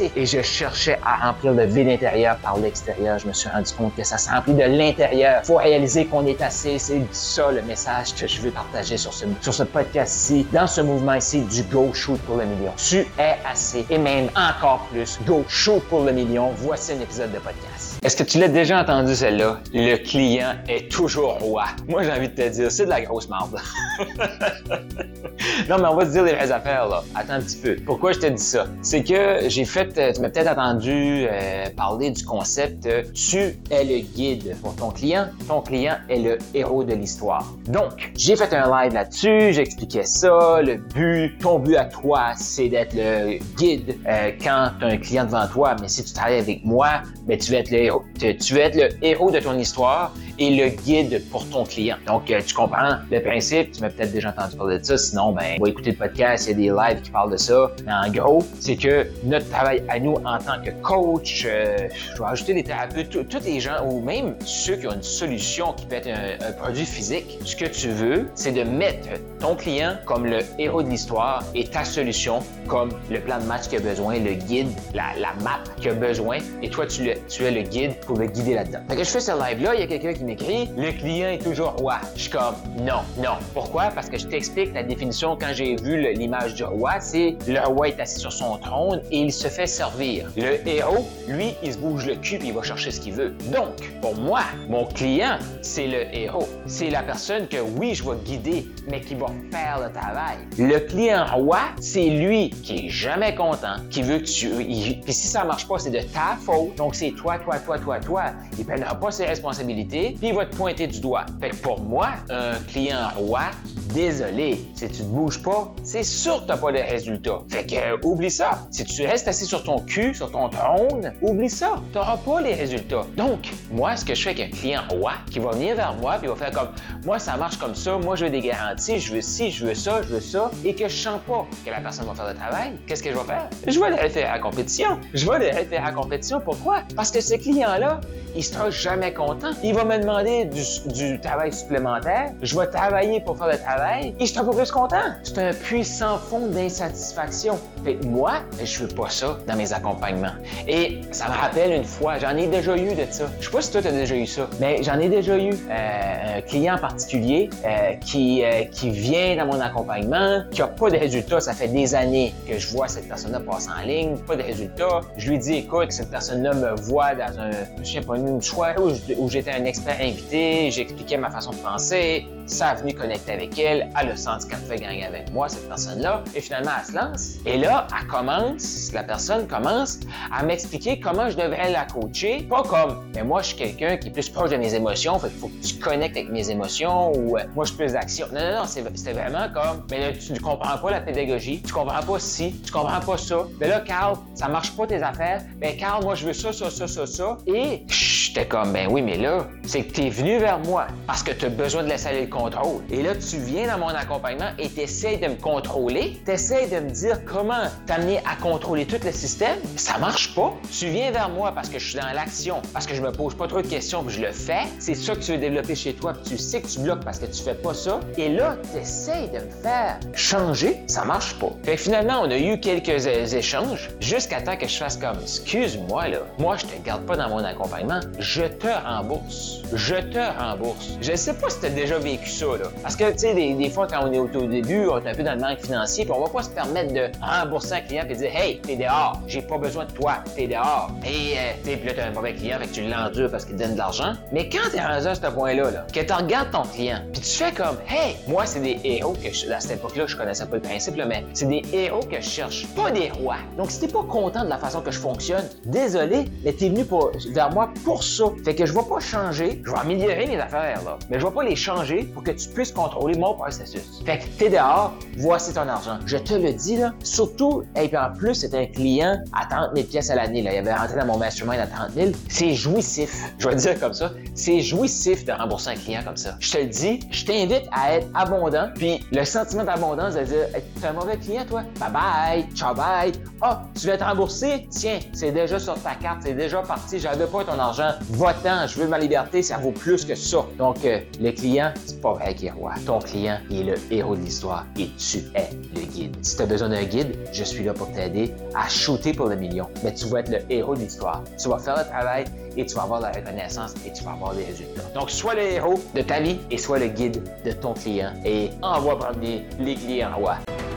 Et je cherchais à remplir le vide intérieur par l'extérieur. Je me suis rendu compte que ça se remplit de l'intérieur. Faut réaliser qu'on est assez. C'est ça le message que je veux partager sur ce, sur ce podcast-ci, dans ce mouvement ici du Go Shoot pour le million. Tu es assez. Et même encore plus, Go Shoot pour le million. Voici un épisode de podcast. Est-ce que tu l'as déjà entendu celle-là? Le client est toujours roi. Moi, j'ai envie de te dire, c'est de la grosse marde. non, mais on va se dire les vraies affaires, là. Attends un petit peu. Pourquoi je te dis ça? C'est que j'ai fait, euh, tu m'as peut-être entendu euh, parler du concept euh, tu es le guide pour ton client, ton client est le héros de l'histoire. Donc, j'ai fait un live là-dessus, j'expliquais ça, le but, ton but à toi, c'est d'être le guide quand tu as un client devant toi, mais si tu travailles avec moi, ben, tu vas être le héros, tu vas être le héros de ton histoire et le guide pour ton client. Donc, tu comprends le principe, tu m'as peut-être déjà entendu parler de ça, sinon, ben, va écouter le podcast, il y a des lives qui parlent de ça. Mais en gros, c'est que notre travail à nous en tant que coach, euh, je vais ajouter des thérapeutes, tous les gens, ou même ceux qui ont une solution qui peut être un, produit physique, ce que tu veux, c'est de mettre ton client comme le héros de l'histoire et ta solution comme le plan de match qu'il a besoin, le guide, la, map qu'il a besoin, et toi, tu, es le guide pour le guider là-dedans. Fait que je fais ce live-là, il y a quelqu'un qui m'écrit, le client est toujours roi. Je suis comme, non, non. Pourquoi? Parce que je t'explique la définition quand j'ai vu l'image du roi, c'est le roi est assis sur son trône et il se fait servir. Le héros, lui, il se bouge le cul et il va chercher ce qu'il veut. Donc, pour moi, mon client, c'est le héros. C'est la personne que oui, je vais guider, mais qui va faire le travail. Le client roi, c'est lui qui est jamais content, qui veut que tu. Puis si ça marche pas, c'est de ta faute. Donc c'est toi, toi, toi, toi, toi. Il prendra pas ses responsabilités, puis il va te pointer du doigt. Fait que pour moi, un client roi, désolé, si tu te bouges pas, c'est sûr que t'as pas de résultats. Fait que, oublie ça. Si tu restes assis sur ton cul, sur ton trône, oublie ça. T'auras pas les résultats. Donc, moi, ce que je fais avec un client roi qui va venir vers moi puis va faire comme, moi, ça marche comme ça, moi, je veux des garanties, je veux ci, je veux ça, je veux ça, et que je sens pas que la personne va faire le travail, qu'est-ce que je vais faire? Je vais le référer à la compétition. Je vais le référer à la compétition. Pourquoi? Parce que ce client-là, il sera jamais content. Il va me demander du, travail supplémentaire. Je vais travailler pour faire le travail et je un peu plus content. C'est un puissant fond d'insatisfaction. Fait moi, je veux pas ça dans mes accompagnements. Et ça me rappelle une fois, j'en ai déjà eu de ça. Je sais pas si toi, tu as déjà eu ça, mais j'en ai déjà eu euh, un client particulier euh, qui, euh, qui vient dans mon accompagnement, qui a pas de résultats. Ça fait des années que je vois cette personne-là passer en ligne, pas de résultats. Je lui dis, écoute, cette personne-là me voit dans un, je sais pas, une soirée où j'étais un expert invité, j'expliquais ma façon de penser, ça a venu connecter avec elle, elle a senti qu'elle fait gagner avec moi, cette personne-là, et finalement, elle se lance. Et là, elle commence, la personne commence à m'expliquer comment je devrais la coacher, pas comme, mais moi, je suis quelqu'un qui est plus proche de mes émotions, fait qu'il faut que tu connectes avec mes émotions, ou euh, moi, je suis plus d'action. Non, non, non, c'était vraiment comme, mais là, tu ne comprends pas la pédagogie, tu comprends pas ci, tu comprends pas ça. Mais là, Carl, ça marche pas tes affaires. Ben, Carl, moi, je veux ça, ça, ça, ça, ça. Et j'étais comme, ben oui, mais là, c'est que tu es venu vers moi parce que tu as besoin de laisser aller le contrôle. Et là, tu viens dans mon accompagnement et tu essaies de me contrôler, tu essaies de me dire comment t'amener à contrôler tout le système. Ça marche pas. Tu viens vers moi parce que je suis dans l'action, parce que je me pose pas trop de questions, puis je le fais. C'est ça que tu veux développer chez toi, puis tu sais que tu bloques parce que tu fais pas ça. Et là, tu essaies de me faire changer. Ça marche pas. Fait finalement, on a eu quelques échanges jusqu'à temps que je fasse comme, excuse-moi là, moi je te garde pas dans mon accompagnement, je te rembourse. Je te rembourse. Je sais pas si tu as déjà vécu ça, là. Parce que, tu sais, des, fois, quand on est au tout début, on est un peu dans le manque financier, puis on va pas se permettre de rembourser un client et dire Hey, t'es dehors, j'ai pas besoin de toi, t'es dehors. Et, euh, tu puis là, t'as un mauvais client, fait que tu l'endures parce qu'il te donne de l'argent. Mais quand t'es rendu à ce point-là, là, que tu regardes ton client, puis tu fais comme Hey, moi, c'est des héros que je, à cette époque-là, je connaissais pas le principe, là, mais c'est des héros que je cherche, pas des rois. Donc, si t'es pas content de la façon que je fonctionne, désolé, mais t'es venu vers moi pour ça. Fait que je vais pas changer, je vais améliorer mes affaires, là. Mais je vais pas les changer pour que tu puisses contrôler mon processus. Fait que t'es dehors, voici ton argent. Je te le dis, là. Surtout, et puis en plus, c'est un client à 30 000 pièces à l'année, là. Il avait rentré dans mon mastermind à 30 000. C'est jouissif. Je vais le dire comme ça. C'est jouissif de rembourser un client comme ça. Je te le dis, je t'invite à être abondant. Puis le sentiment d'abondance, de dire, t'es un mauvais client, toi? Bye bye, ciao bye. Ah, tu veux être remboursé? Tiens, c'est déjà sur ta carte, c'est déjà parti. J'avais pas ton argent. Va-t'en, je veux ma liberté, ça vaut plus que ça. Donc, euh, le client, c'est pas vrai qu'il est roi. Ton client, est le héros de l'histoire et tu es le guide. Si tu as besoin d'un guide, je suis là pour t'aider à shooter pour le million. Mais tu vas être le héros de l'histoire. Tu vas faire le travail et tu vas avoir la reconnaissance et tu vas avoir des résultats. Donc, sois le héros de ta vie et sois le guide de ton client et envoie promener les clients rois.